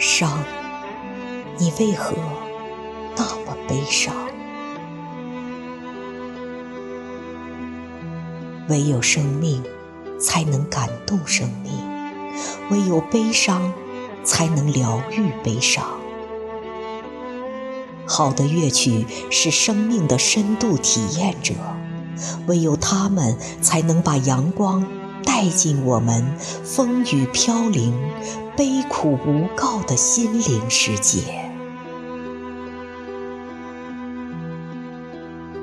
伤，你为何那么悲伤？唯有生命才能感动生命，唯有悲伤才能疗愈悲伤。好的乐曲是生命的深度体验者，唯有他们才能把阳光带进我们风雨飘零、悲苦无告的心灵世界。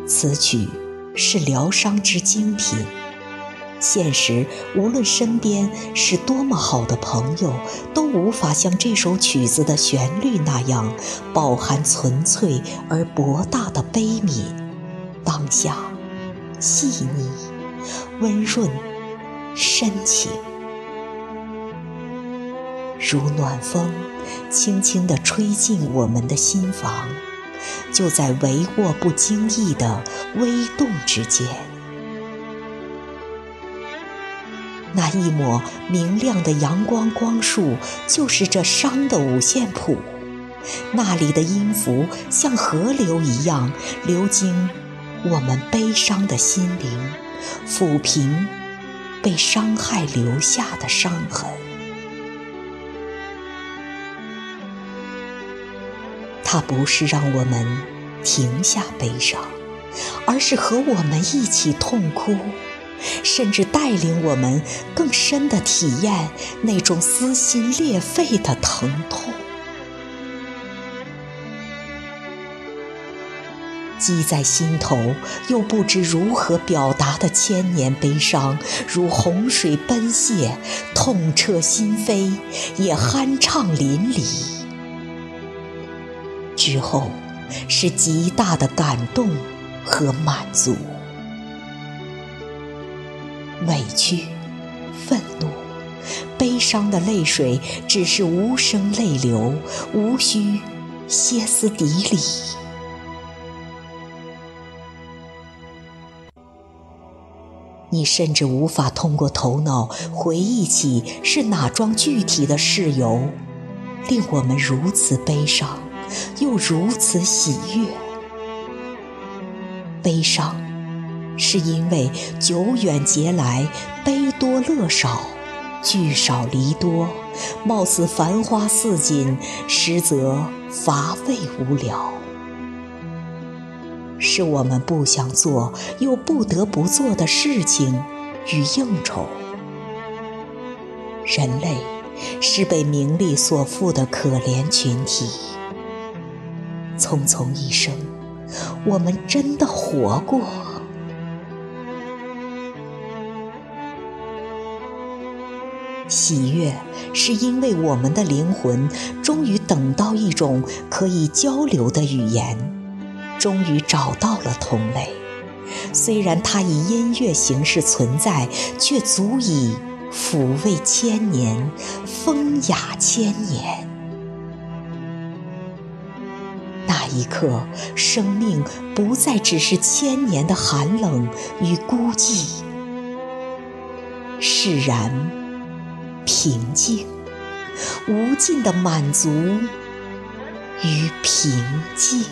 此曲。是疗伤之精品。现实无论身边是多么好的朋友，都无法像这首曲子的旋律那样，饱含纯粹而博大的悲悯。当下，细腻、温润、深情，如暖风，轻轻地吹进我们的心房。就在帷幄不经意的微动之间，那一抹明亮的阳光光束，就是这伤的五线谱。那里的音符像河流一样流经我们悲伤的心灵，抚平被伤害留下的伤痕。它不是让我们停下悲伤，而是和我们一起痛哭，甚至带领我们更深的体验那种撕心裂肺的疼痛。积在心头又不知如何表达的千年悲伤，如洪水奔泻，痛彻心扉，也酣畅淋漓。之后，是极大的感动和满足。委屈、愤怒、悲伤的泪水，只是无声泪流，无需歇斯底里。你甚至无法通过头脑回忆起是哪桩具体的事由，令我们如此悲伤。又如此喜悦，悲伤是因为久远劫来悲多乐少，聚少离多，貌似繁花似锦，实则乏味无聊。是我们不想做又不得不做的事情与应酬。人类是被名利所缚的可怜群体。匆匆一生，我们真的活过。喜悦是因为我们的灵魂终于等到一种可以交流的语言，终于找到了同类。虽然它以音乐形式存在，却足以抚慰千年，风雅千年。那一刻，生命不再只是千年的寒冷与孤寂，释然、平静、无尽的满足与平静。